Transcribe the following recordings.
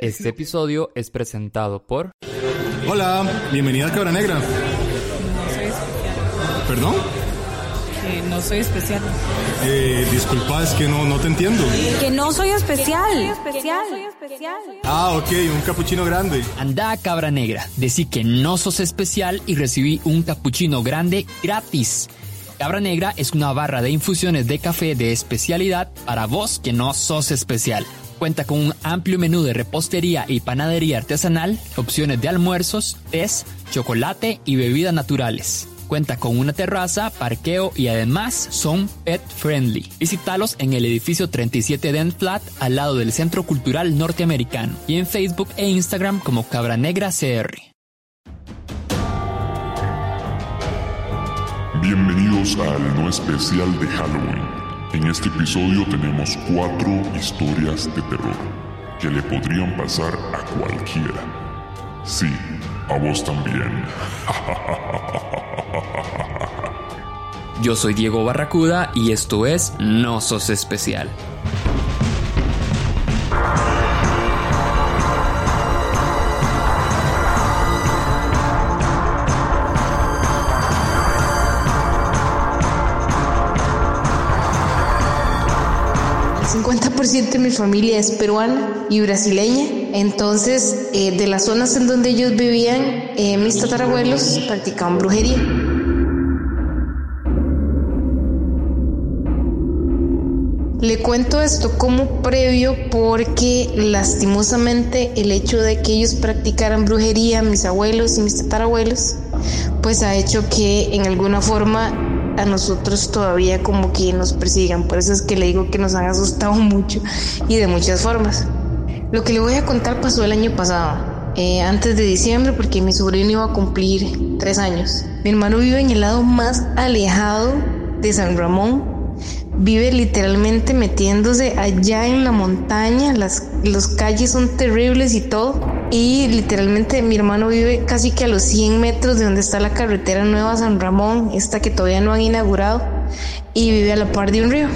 Este episodio es presentado por... Hola, bienvenida a Cabra Negra. No soy especial. ¿Perdón? Que no soy especial. Eh, disculpa, es que no, no te entiendo. Que no soy especial. especial. Ah, ok, un capuchino grande. Anda Cabra Negra, decí que no sos especial y recibí un capuchino grande gratis. Cabra Negra es una barra de infusiones de café de especialidad para vos que no sos especial. Cuenta con un amplio menú de repostería y panadería artesanal, opciones de almuerzos, tés, chocolate y bebidas naturales. Cuenta con una terraza, parqueo y además son pet friendly. Visítalos en el edificio 37 Dent Flat al lado del Centro Cultural Norteamericano y en Facebook e Instagram como Cabra Negra CR. Bienvenidos al no especial de Halloween. En este episodio tenemos cuatro historias de terror que le podrían pasar a cualquiera. Sí, a vos también. Yo soy Diego Barracuda y esto es No Sos Especial. 50% de mi familia es peruana y brasileña. Entonces, eh, de las zonas en donde ellos vivían, eh, mis tatarabuelos practicaban brujería. Le cuento esto como previo porque lastimosamente el hecho de que ellos practicaran brujería, mis abuelos y mis tatarabuelos, pues ha hecho que en alguna forma a nosotros todavía como que nos persigan. Por eso es que le digo que nos han asustado mucho y de muchas formas. Lo que le voy a contar pasó el año pasado, eh, antes de diciembre, porque mi sobrino iba a cumplir tres años. Mi hermano vive en el lado más alejado de San Ramón. Vive literalmente metiéndose allá en la montaña, las los calles son terribles y todo. Y literalmente mi hermano vive casi que a los 100 metros de donde está la carretera nueva San Ramón, esta que todavía no han inaugurado, y vive a la par de un río.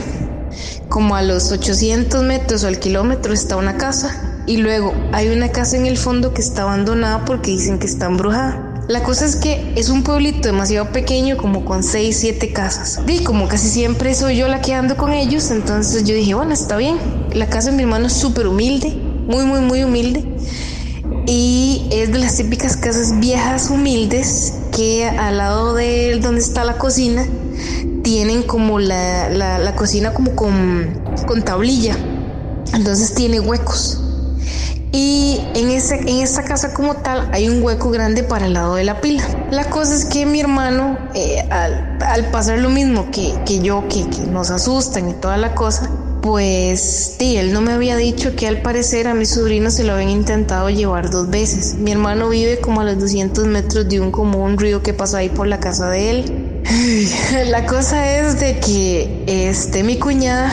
Como a los 800 metros o al kilómetro está una casa. Y luego hay una casa en el fondo que está abandonada porque dicen que está embrujada. La cosa es que es un pueblito demasiado pequeño, como con 6, 7 casas. Y como casi siempre soy yo la que ando con ellos, entonces yo dije, bueno, está bien. La casa de mi hermano es súper humilde, muy, muy, muy humilde. Y es de las típicas casas viejas, humildes, que al lado de donde está la cocina, tienen como la, la, la cocina como con, con tablilla. Entonces tiene huecos. Y en, ese, en esta casa como tal hay un hueco grande para el lado de la pila. La cosa es que mi hermano, eh, al, al, pasar lo mismo que, que yo, que, nos asustan y toda la cosa, pues sí, él no me había dicho que al parecer a mi sobrino se lo habían intentado llevar dos veces. Mi hermano vive como a los 200 metros de un como un río que pasó ahí por la casa de él. La cosa es de que este mi cuñada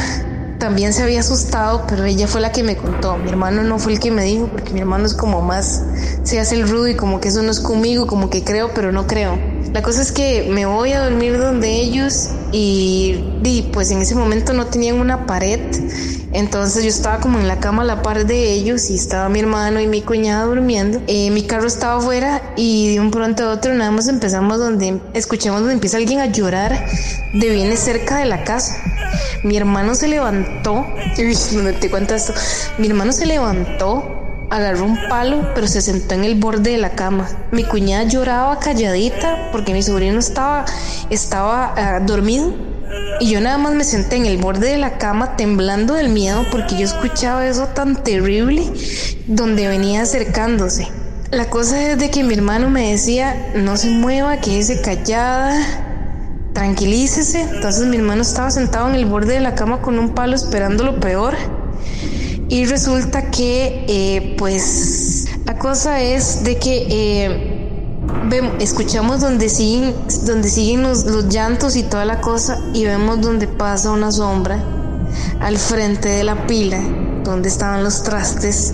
también se había asustado, pero ella fue la que me contó. Mi hermano no fue el que me dijo, porque mi hermano es como más, se hace el rudo y como que eso no es conmigo, como que creo, pero no creo. La cosa es que me voy a dormir donde ellos y, y pues en ese momento no tenían una pared, entonces yo estaba como en la cama a la par de ellos y estaba mi hermano y mi cuñada durmiendo. Eh, mi carro estaba afuera y de un pronto a otro nada más empezamos donde escuchamos donde empieza alguien a llorar de bien cerca de la casa. Mi hermano se levantó, uy, te cuento esto, mi hermano se levantó, agarró un palo, pero se sentó en el borde de la cama. Mi cuñada lloraba calladita porque mi sobrino estaba, estaba uh, dormido. Y yo nada más me senté en el borde de la cama temblando del miedo porque yo escuchaba eso tan terrible donde venía acercándose. La cosa es de que mi hermano me decía, no se mueva, quédese callada, tranquilícese. Entonces mi hermano estaba sentado en el borde de la cama con un palo esperando lo peor. Y resulta que, eh, pues, la cosa es de que eh, escuchamos donde siguen, donde siguen los, los llantos y toda la cosa y vemos donde pasa una sombra al frente de la pila donde estaban los trastes.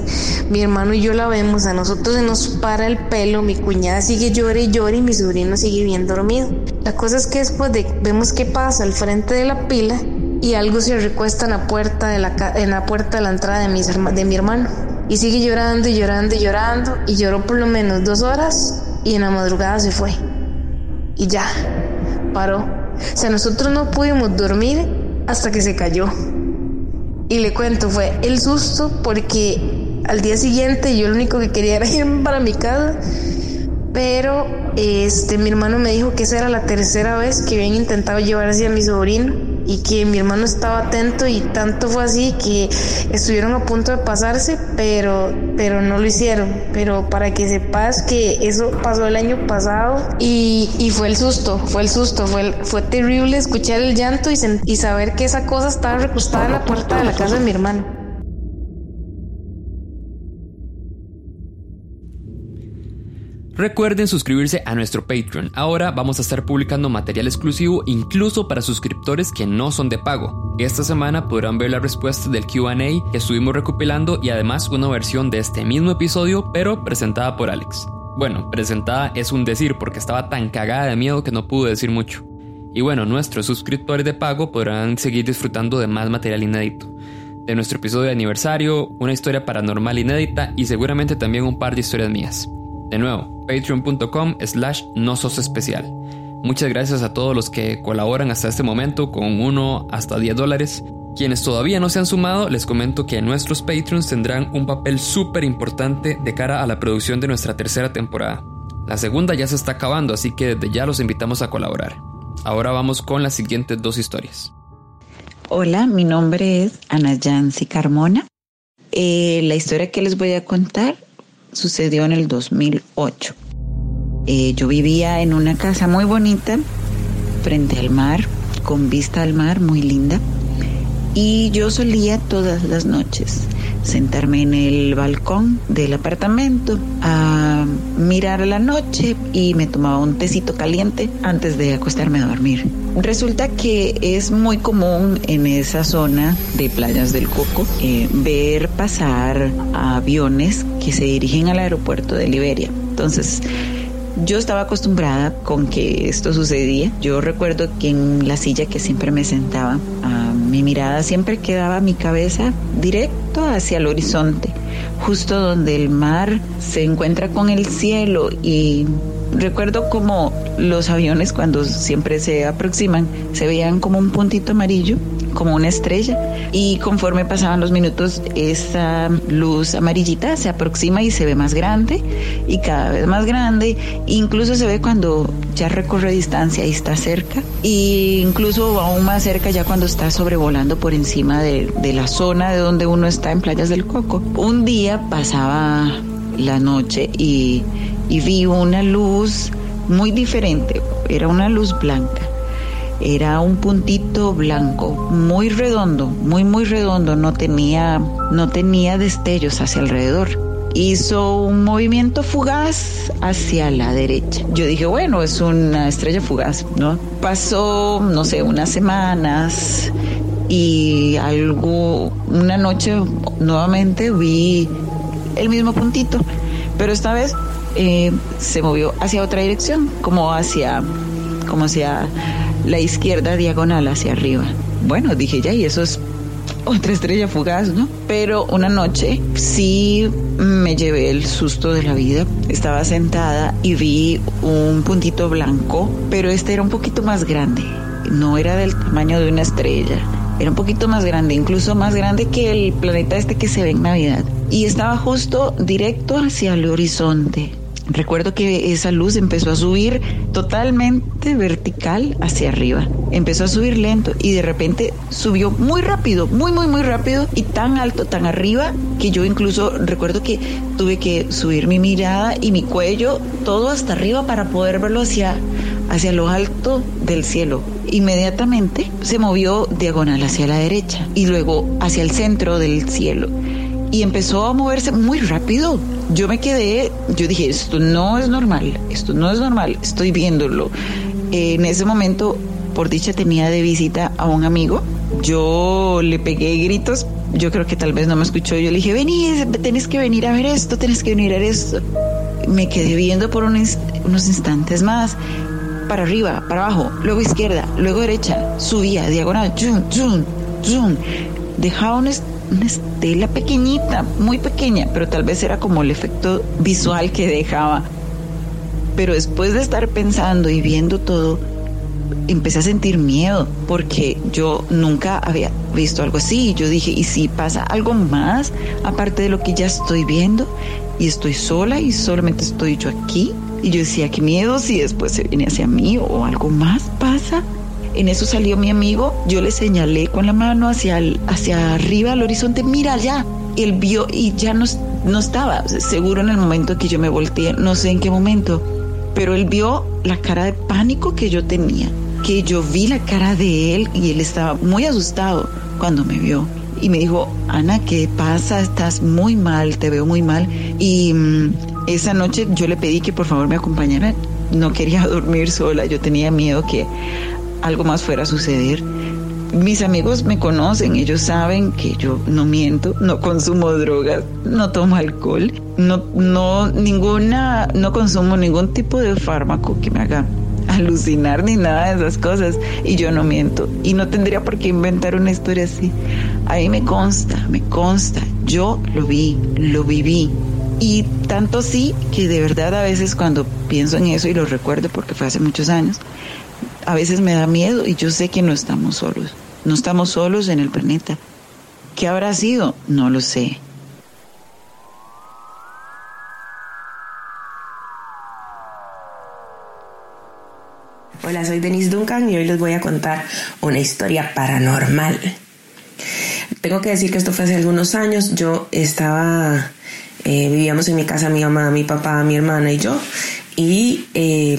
Mi hermano y yo la vemos, a nosotros se nos para el pelo, mi cuñada sigue llore y llore y mi sobrino sigue bien dormido. La cosa es que después de vemos qué pasa al frente de la pila y algo se recuesta en la puerta de la, en la, puerta de la entrada de, mis, de mi hermano. Y sigue llorando y llorando y llorando y lloró por lo menos dos horas y en la madrugada se fue. Y ya, paró. O sea, nosotros no pudimos dormir hasta que se cayó. Y le cuento, fue el susto porque al día siguiente yo lo único que quería era irme para mi casa. Pero este, mi hermano me dijo que esa era la tercera vez que habían intentado llevar a mi sobrino y que mi hermano estaba atento y tanto fue así que estuvieron a punto de pasarse, pero, pero no lo hicieron. Pero para que sepas que eso pasó el año pasado y, y fue el susto, fue el susto, fue, fue terrible escuchar el llanto y, y saber que esa cosa estaba recostada en la puerta de la casa de mi hermano. Recuerden suscribirse a nuestro Patreon. Ahora vamos a estar publicando material exclusivo incluso para suscriptores que no son de pago. Esta semana podrán ver la respuesta del QA que estuvimos recopilando y además una versión de este mismo episodio pero presentada por Alex. Bueno, presentada es un decir porque estaba tan cagada de miedo que no pude decir mucho. Y bueno, nuestros suscriptores de pago podrán seguir disfrutando de más material inédito. De nuestro episodio de aniversario, una historia paranormal inédita y seguramente también un par de historias mías. De nuevo, patreon.com slash no sos especial. Muchas gracias a todos los que colaboran hasta este momento con 1 hasta 10 dólares. Quienes todavía no se han sumado, les comento que nuestros Patreons tendrán un papel súper importante de cara a la producción de nuestra tercera temporada. La segunda ya se está acabando, así que desde ya los invitamos a colaborar. Ahora vamos con las siguientes dos historias. Hola, mi nombre es Ana Yancy Carmona. Eh, la historia que les voy a contar sucedió en el 2008. Eh, yo vivía en una casa muy bonita, frente al mar, con vista al mar, muy linda. Y yo solía todas las noches sentarme en el balcón del apartamento a mirar la noche y me tomaba un tecito caliente antes de acostarme a dormir. Resulta que es muy común en esa zona de playas del Coco eh, ver pasar aviones que se dirigen al aeropuerto de Liberia. Entonces, yo estaba acostumbrada con que esto sucedía. Yo recuerdo que en la silla que siempre me sentaba, ah, mi mirada siempre quedaba mi cabeza directo hacia el horizonte, justo donde el mar se encuentra con el cielo. Y recuerdo como los aviones cuando siempre se aproximan se veían como un puntito amarillo como una estrella. Y conforme pasaban los minutos esa luz amarillita se aproxima y se ve más grande y cada vez más grande. Incluso se ve cuando ya recorre distancia y está cerca. E incluso aún más cerca ya cuando está sobrevolando por encima de, de la zona de donde uno está en Playas del Coco. Un día pasaba la noche y, y vi una luz muy diferente. Era una luz blanca era un puntito blanco, muy redondo, muy muy redondo, no tenía no tenía destellos hacia alrededor. Hizo un movimiento fugaz hacia la derecha. Yo dije, bueno, es una estrella fugaz, ¿no? Pasó, no sé, unas semanas y algo, una noche nuevamente vi el mismo puntito, pero esta vez eh, se movió hacia otra dirección, como hacia, como hacia la izquierda diagonal hacia arriba. Bueno, dije ya, y eso es otra estrella fugaz, ¿no? Pero una noche sí me llevé el susto de la vida. Estaba sentada y vi un puntito blanco, pero este era un poquito más grande. No era del tamaño de una estrella. Era un poquito más grande, incluso más grande que el planeta este que se ve en Navidad. Y estaba justo directo hacia el horizonte. Recuerdo que esa luz empezó a subir totalmente vertical hacia arriba. Empezó a subir lento y de repente subió muy rápido, muy, muy, muy rápido y tan alto, tan arriba, que yo incluso recuerdo que tuve que subir mi mirada y mi cuello todo hasta arriba para poder verlo hacia, hacia lo alto del cielo. Inmediatamente se movió diagonal hacia la derecha y luego hacia el centro del cielo y empezó a moverse muy rápido. Yo me quedé, yo dije, esto no es normal, esto no es normal, estoy viéndolo. En ese momento, por dicha, tenía de visita a un amigo. Yo le pegué gritos, yo creo que tal vez no me escuchó. Yo le dije, vení, tenés que venir a ver esto, tenés que venir a ver esto. Me quedé viendo por unos, instantes más para arriba, para abajo, luego izquierda, luego derecha, subía, diagonal, zoom, zoom, zoom. Dejaba un, una estela pequeñita, muy pequeña, pero tal vez era como el efecto visual que dejaba. Pero después de estar pensando y viendo todo, empecé a sentir miedo porque yo nunca había visto algo así. Yo dije, ¿y si pasa algo más aparte de lo que ya estoy viendo? Y estoy sola y solamente estoy yo aquí. Y yo decía, qué miedo si después se viene hacia mí o algo más pasa. En eso salió mi amigo, yo le señalé con la mano hacia, hacia arriba al horizonte, mira allá. Él vio y ya no, no estaba, seguro en el momento que yo me volteé, no sé en qué momento, pero él vio la cara de pánico que yo tenía, que yo vi la cara de él y él estaba muy asustado cuando me vio. Y me dijo, Ana, ¿qué pasa? Estás muy mal, te veo muy mal. Y mm, esa noche yo le pedí que por favor me acompañara. No quería dormir sola, yo tenía miedo que algo más fuera a suceder. Mis amigos me conocen, ellos saben que yo no miento, no consumo drogas, no tomo alcohol, no, no, ninguna, no consumo ningún tipo de fármaco que me haga alucinar ni nada de esas cosas y yo no miento y no tendría por qué inventar una historia así. Ahí me consta, me consta, yo lo vi, lo viví y tanto sí que de verdad a veces cuando pienso en eso y lo recuerdo porque fue hace muchos años, a veces me da miedo y yo sé que no estamos solos. No estamos solos en el planeta. ¿Qué habrá sido? No lo sé. Hola, soy Denise Duncan y hoy les voy a contar una historia paranormal. Tengo que decir que esto fue hace algunos años. Yo estaba, eh, vivíamos en mi casa mi mamá, mi papá, mi hermana y yo. Y eh,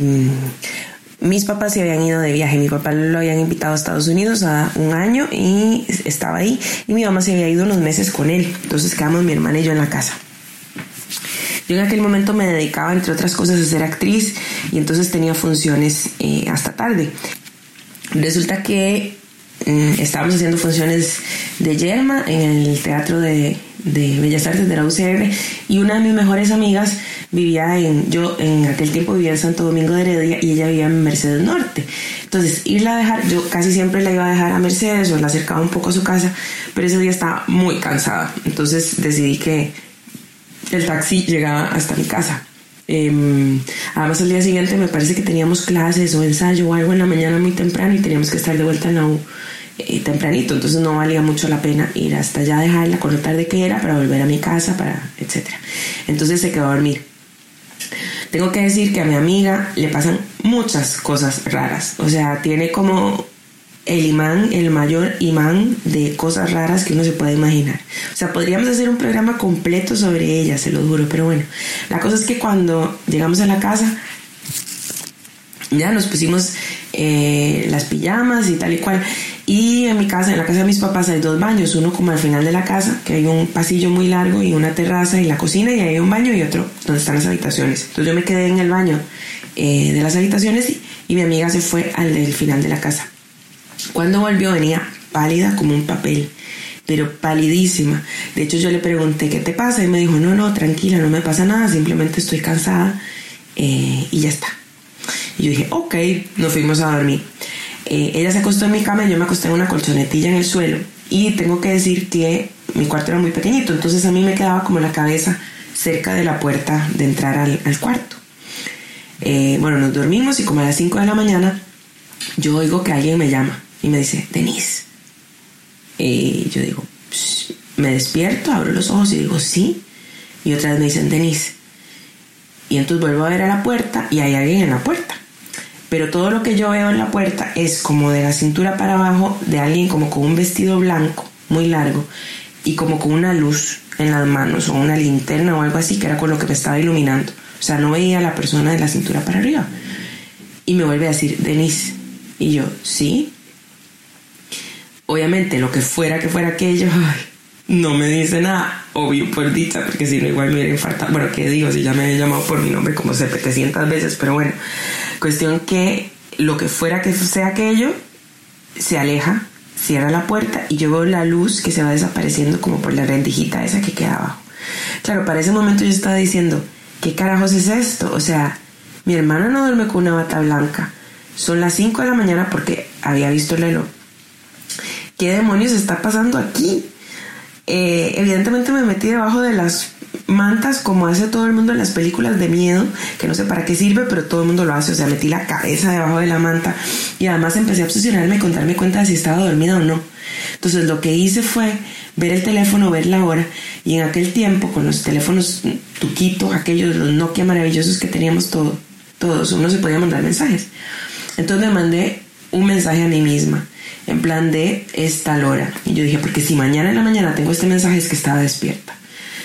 mis papás se habían ido de viaje. Mi papá lo habían invitado a Estados Unidos a un año y estaba ahí. Y mi mamá se había ido unos meses con él. Entonces quedamos mi hermana y yo en la casa. Yo en aquel momento me dedicaba, entre otras cosas, a ser actriz y entonces tenía funciones eh, hasta tarde. Resulta que estábamos haciendo funciones de Yerma en el Teatro de, de Bellas Artes de la UCR y una de mis mejores amigas vivía en, yo en aquel tiempo vivía en Santo Domingo de Heredia y ella vivía en Mercedes Norte. Entonces, irla a dejar, yo casi siempre la iba a dejar a Mercedes o la acercaba un poco a su casa, pero ese día estaba muy cansada. Entonces decidí que el taxi llegaba hasta mi casa. Em, además, al día siguiente me parece que teníamos clases o ensayo o algo en la mañana muy temprano y teníamos que estar de vuelta en la U eh, tempranito, entonces no valía mucho la pena ir hasta allá, dejarla con lo tarde que era para volver a mi casa, para etcétera. Entonces se quedó a dormir. Tengo que decir que a mi amiga le pasan muchas cosas raras. O sea, tiene como el imán, el mayor imán de cosas raras que uno se puede imaginar. O sea, podríamos hacer un programa completo sobre ella, se lo juro, pero bueno, la cosa es que cuando llegamos a la casa, ya nos pusimos eh, las pijamas y tal y cual. Y en mi casa, en la casa de mis papás, hay dos baños, uno como al final de la casa, que hay un pasillo muy largo y una terraza y la cocina, y hay un baño y otro donde están las habitaciones. Entonces yo me quedé en el baño eh, de las habitaciones y, y mi amiga se fue al del final de la casa. Cuando volvió venía pálida como un papel, pero palidísima. De hecho yo le pregunté, ¿qué te pasa? Y me dijo, no, no, tranquila, no me pasa nada, simplemente estoy cansada eh, y ya está. Y yo dije, ok, nos fuimos a dormir. Eh, ella se acostó en mi cama y yo me acosté en una colchonetilla en el suelo. Y tengo que decir que mi cuarto era muy pequeñito, entonces a mí me quedaba como la cabeza cerca de la puerta de entrar al, cuarto. Eh, bueno, nos dormimos y como a las 5 de la mañana yo oigo que alguien me llama y me dice, Denise. Y yo digo, me despierto, abro los ojos y digo, sí. Y otra vez me dicen, Denise. Y entonces vuelvo a ver a la puerta y hay alguien en la puerta pero todo lo que yo veo en la puerta es como de la cintura para abajo de alguien como con un vestido blanco muy largo y como con una luz en las manos o una linterna o algo así que era con lo que me estaba iluminando. O sea, no veía a la persona de la cintura para arriba. Y me vuelve a decir, Denise. Y yo, sí. Obviamente, lo que fuera que fuera aquello, no me dice nada, obvio por dicha, porque si no igual me hubiera infartado. Bueno, ¿qué digo? Si ya me he llamado por mi nombre como 700 veces, pero bueno. Cuestión que lo que fuera que sea aquello, se aleja, cierra la puerta y yo veo la luz que se va desapareciendo como por la rendijita esa que queda abajo. Claro, para ese momento yo estaba diciendo, ¿qué carajos es esto? O sea, mi hermana no duerme con una bata blanca. Son las 5 de la mañana porque había visto el reloj. ¿Qué demonios está pasando aquí? eh, evidentemente me metí debajo de las mantas como hace todo el mundo en las películas de miedo, que no sé para qué sirve, pero todo el mundo lo hace, o sea, metí la cabeza debajo de la manta y además empecé a obsesionarme con darme cuenta de si estaba dormida o no. Entonces lo que hice fue ver el teléfono, ver la hora y en aquel tiempo con los teléfonos tuquitos, aquellos, los Nokia maravillosos que teníamos todo, todos, uno se podía mandar mensajes. Entonces me mandé un mensaje a mí misma, en plan de esta hora. Y yo dije, porque si mañana en la mañana tengo este mensaje es que estaba despierta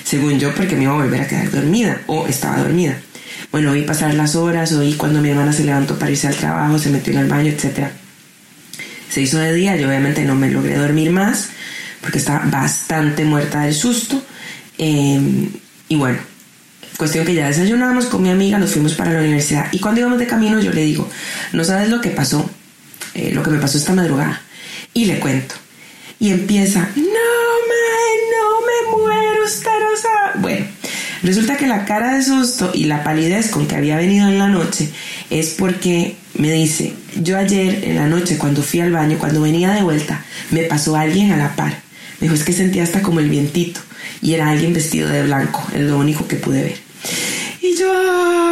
según yo, porque me iba a volver a quedar dormida o estaba dormida. Bueno, vi pasar las horas, oí cuando mi hermana se levantó para irse al trabajo, se metió en el baño, etc. Se hizo de día, yo obviamente no me logré dormir más porque estaba bastante muerta del susto. Em, y bueno, cuestión que ya desayunamos con mi amiga, nos fuimos para la universidad y cuando íbamos de camino yo le digo, no sabes lo que pasó, eh, lo que me pasó esta madrugada. Y le cuento. Y empieza, Bueno, resulta que la cara de susto y la palidez con que había venido en la noche es porque me dice, yo ayer en la noche cuando fui al baño, cuando venía de vuelta, me pasó alguien a la par. Me dijo, es que sentía hasta como el vientito y era alguien vestido de blanco, es lo único que pude ver. Y yo,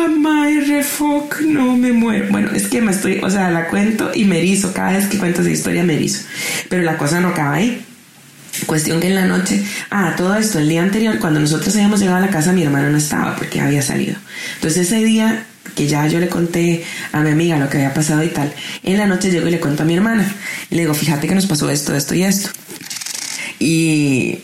my refuck, no me muero. Bueno, es que me estoy, o sea, la cuento y me erizo. Cada vez que cuento esa historia me erizo. Pero la cosa no acaba ahí. Cuestión que en la noche, ah, todo esto, el día anterior, cuando nosotros habíamos llegado a la casa, mi hermana no estaba porque había salido. Entonces ese día que ya yo le conté a mi amiga lo que había pasado y tal, en la noche llego y le cuento a mi hermana. Y le digo, fíjate que nos pasó esto, esto y esto. Y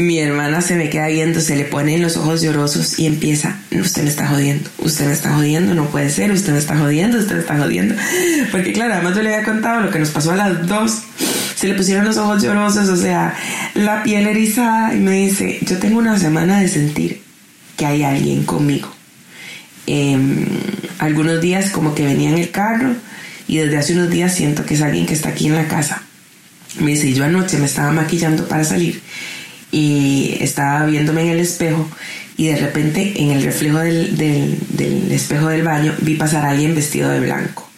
mi hermana se me queda viendo, se le pone en los ojos llorosos y empieza, usted me está jodiendo, usted me está jodiendo, no puede ser, usted me está jodiendo, usted me está jodiendo. Porque claro, además yo le había contado lo que nos pasó a las dos se le pusieron los ojos llorosos, o sea, la piel erizada y me dice, yo tengo una semana de sentir que hay alguien conmigo. Em, algunos días como que venía en el carro y desde hace unos días siento que es alguien que está aquí en la casa. Me dice, yo anoche me estaba maquillando para salir y estaba viéndome en el espejo y de repente en el reflejo del, del espejo del baño vi pasar a alguien vestido de blanco.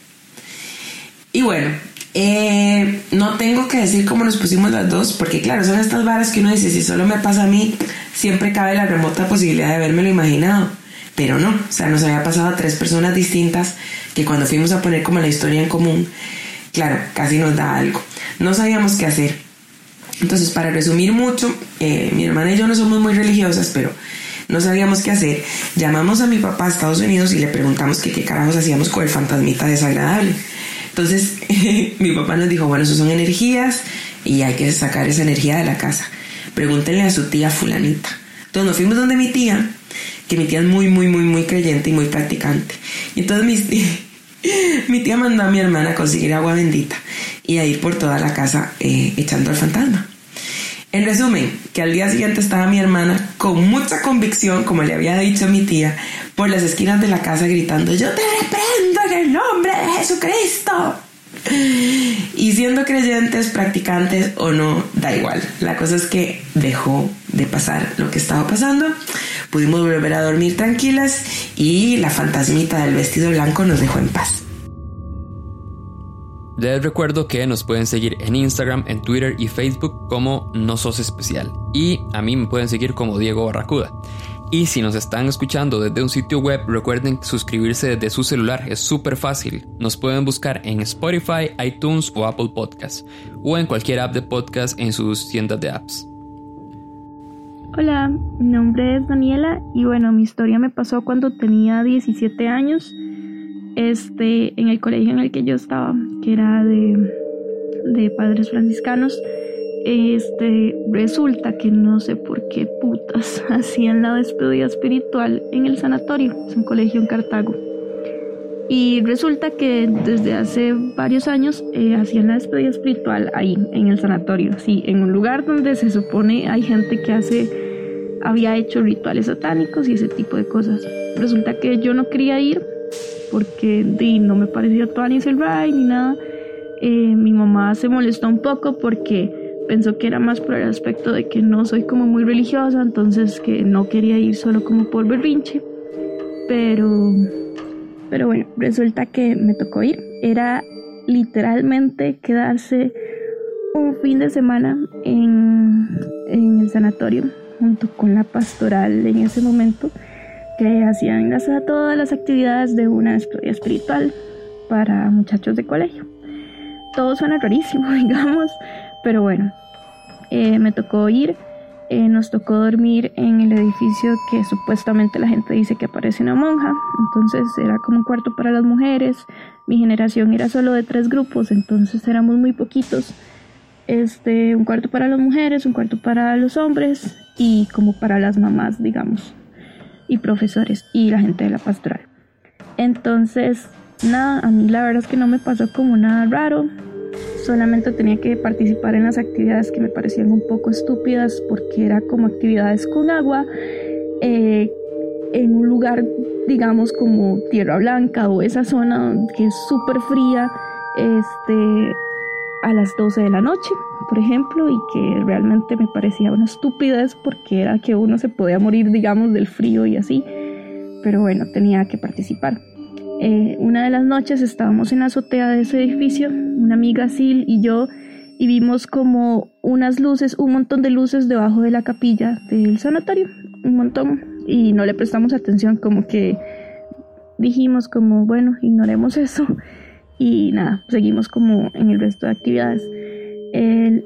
Y bueno, eh, no tengo que decir cómo nos pusimos las dos, porque claro, son estas varas que uno dice, si solo me pasa a mí, siempre cabe la remota posibilidad de haberme lo imaginado. Pero no, o sea, nos había pasado a tres personas distintas que cuando fuimos a poner como la historia en común, claro, casi nos da algo. No sabíamos qué hacer. Entonces, para resumir mucho, eh, mi hermana y yo no somos muy religiosas, pero no sabíamos qué hacer. Llamamos a mi papá a Estados Unidos y le preguntamos que qué carajos hacíamos con el fantasmita desagradable. Entonces mi papá nos dijo, bueno, eso son energías y hay que sacar esa energía de la casa. Pregúntenle a su tía fulanita. Entonces nos fuimos donde mi tía, que mi tía es muy, muy, muy, muy creyente y muy practicante. Y entonces mi, mi tía mandó a mi hermana a conseguir agua bendita y a ir por toda la casa eh, echando al fantasma. En resumen, que al día siguiente estaba mi hermana con mucha convicción, como le había dicho mi tía, por las esquinas de la casa gritando, yo te reprendo en el nombre de Jesucristo. Y siendo creyentes, practicantes o no, da igual. La cosa es que dejó de pasar lo que estaba pasando. Pudimos volver a dormir tranquilas y la fantasmita del vestido blanco nos dejó en paz. Les recuerdo que nos pueden seguir en Instagram, en Twitter y Facebook como No Sos Especial. Y a mí me pueden seguir como Diego Barracuda. Y si nos están escuchando desde un sitio web, recuerden suscribirse desde su celular, es súper fácil. Nos pueden buscar en Spotify, iTunes o Apple Podcasts, o en cualquier app de podcast en sus tiendas de apps. Hola, mi nombre es Daniela y bueno, mi historia me pasó cuando tenía 17 años este, en el colegio en el que yo estaba, que era de, de padres franciscanos, este, resulta que no sé por qué putas hacían la despedida espiritual en el sanatorio, es un colegio en Cartago. Y resulta que desde hace varios años eh, hacían la despedida espiritual ahí, en el sanatorio, sí, en un lugar donde se supone hay gente que hace, había hecho rituales satánicos y ese tipo de cosas. Resulta que yo no quería ir porque no me parecía todo ni el ni nada. Eh, mi mamá se molestó un poco porque pensó que era más por el aspecto de que no soy como muy religiosa, entonces que no quería ir solo como por berrinche. Pero, pero bueno, resulta que me tocó ir. Era literalmente quedarse un fin de semana en, en el sanatorio junto con la pastoral en ese momento que hacían las, todas las actividades de una espiritual para muchachos de colegio. Todo suena rarísimo, digamos, pero bueno, eh, me tocó ir, eh, nos tocó dormir en el edificio que supuestamente la gente dice que aparece una monja, entonces era como un cuarto para las mujeres, mi generación era solo de tres grupos, entonces éramos muy poquitos, este, un cuarto para las mujeres, un cuarto para los hombres y como para las mamás, digamos, y profesores y la gente de la pastoral. Entonces, nada, a mí la verdad es que no me pasó como nada raro, solamente tenía que participar en las actividades que me parecían un poco estúpidas porque era como actividades con agua eh, en un lugar digamos como Tierra Blanca o esa zona que es súper fría este a las 12 de la noche por ejemplo y que realmente me parecía una estupidez porque era que uno se podía morir digamos del frío y así pero bueno tenía que participar eh, una de las noches estábamos en la azotea de ese edificio, una amiga Sil y yo, y vimos como unas luces, un montón de luces debajo de la capilla del sanatorio, un montón, y no le prestamos atención, como que dijimos como, bueno, ignoremos eso, y nada, seguimos como en el resto de actividades.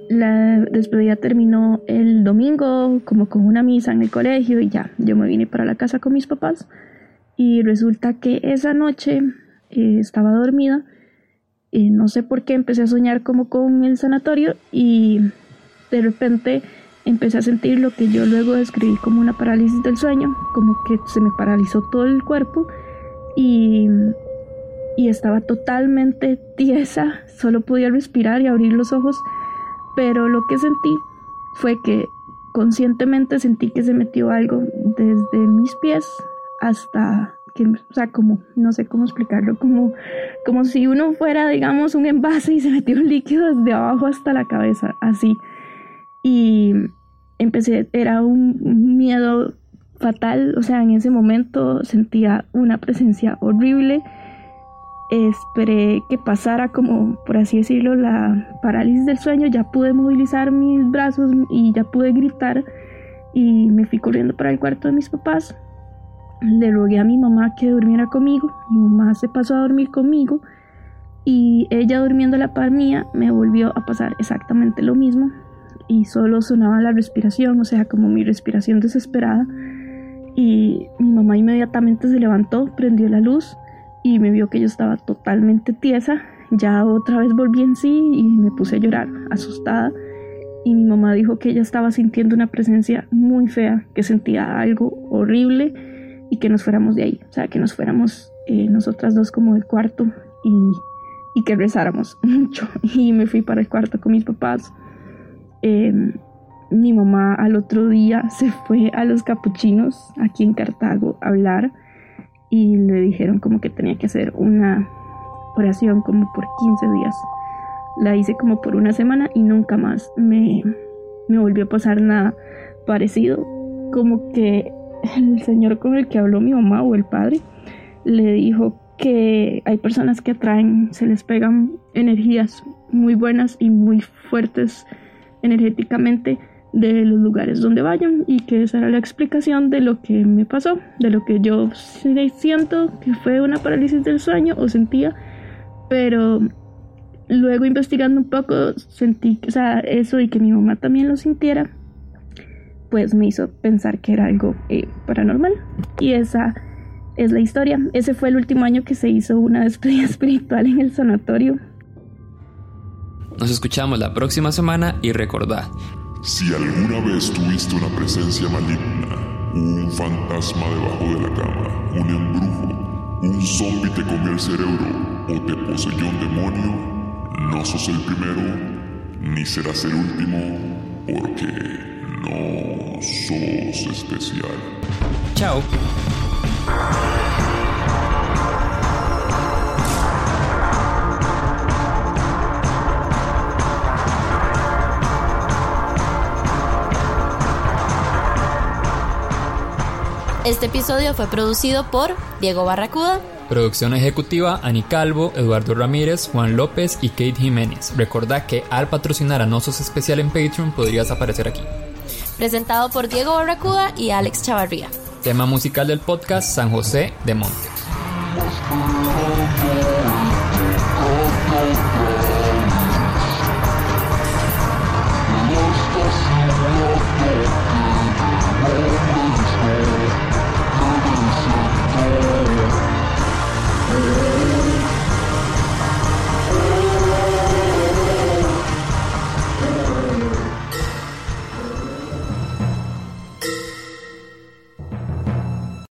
La despedida terminó el domingo, como con una misa en el colegio, y ya, yo me vine para la casa con mis papás. Y resulta que esa noche eh, estaba dormida, y no sé por qué empecé a soñar como con el sanatorio y de repente empecé a sentir lo que yo luego describí como una parálisis del sueño, como que se me paralizó todo el cuerpo y, y estaba totalmente tiesa, solo podía respirar y abrir los ojos, pero lo que sentí fue que conscientemente sentí que se metió algo desde mis pies hasta que, o sea, como, no sé cómo explicarlo, como, como si uno fuera, digamos, un envase y se metió un líquido desde abajo hasta la cabeza, así. Y empecé, era un miedo fatal, o sea, en ese momento sentía una presencia horrible. Esperé que pasara como, por así decirlo, la parálisis del sueño, ya pude movilizar mis brazos y ya pude gritar y me fui corriendo para el cuarto de mis papás le rogué a mi mamá que durmiera conmigo. Mi mamá se pasó a dormir conmigo y ella durmiendo a la par mía me volvió a pasar exactamente lo mismo y solo sonaba la respiración, o sea, como mi respiración desesperada. Y mi mamá inmediatamente se levantó, prendió la luz y me vio que yo estaba totalmente tiesa. Ya otra vez volví en sí y me puse a llorar, asustada. Y mi mamá dijo que ella estaba sintiendo una presencia muy fea, que sentía algo horrible y que nos fuéramos de ahí, o sea, que nos fuéramos eh, nosotras dos como del cuarto y, y, que rezáramos mucho. Y me fui para el cuarto con mis papás. Em, mi mamá al otro día se fue a los capuchinos aquí en Cartago a hablar y le dijeron como que tenía que hacer una oración como por 15 días. La hice como por una semana y nunca más me, me volvió a pasar nada parecido. Como que el señor con el que habló mi mamá o el padre le dijo que hay personas que atraen, se les pegan energías muy buenas y muy fuertes energéticamente de los lugares donde vayan y que esa era la explicación de lo que me pasó, de lo que yo siento que fue una parálisis del sueño o sentía, pero luego investigando un poco sentí, o sea, eso y que mi mamá también lo sintiera, pues me hizo pensar que era algo eh, paranormal. Y esa es la historia. Ese fue el último año que se hizo una despedida espiritual en el sanatorio. Nos escuchamos la próxima semana y recordad. Si alguna vez tuviste una presencia maligna, un fantasma debajo de la cama, un embrujo, un zombie te comió el cerebro o te poseyó un demonio, no sos el primero ni serás el último porque no sos especial. Chao. Este episodio fue producido por Diego Barracuda. Producción ejecutiva Ani Calvo, Eduardo Ramírez, Juan López y Kate Jiménez. Recordá que al patrocinar a Nosos Especial en Patreon podrías aparecer aquí. presentado por Diego Barracuda y Alex Chavarría. Tema musical del podcast San José de Montes.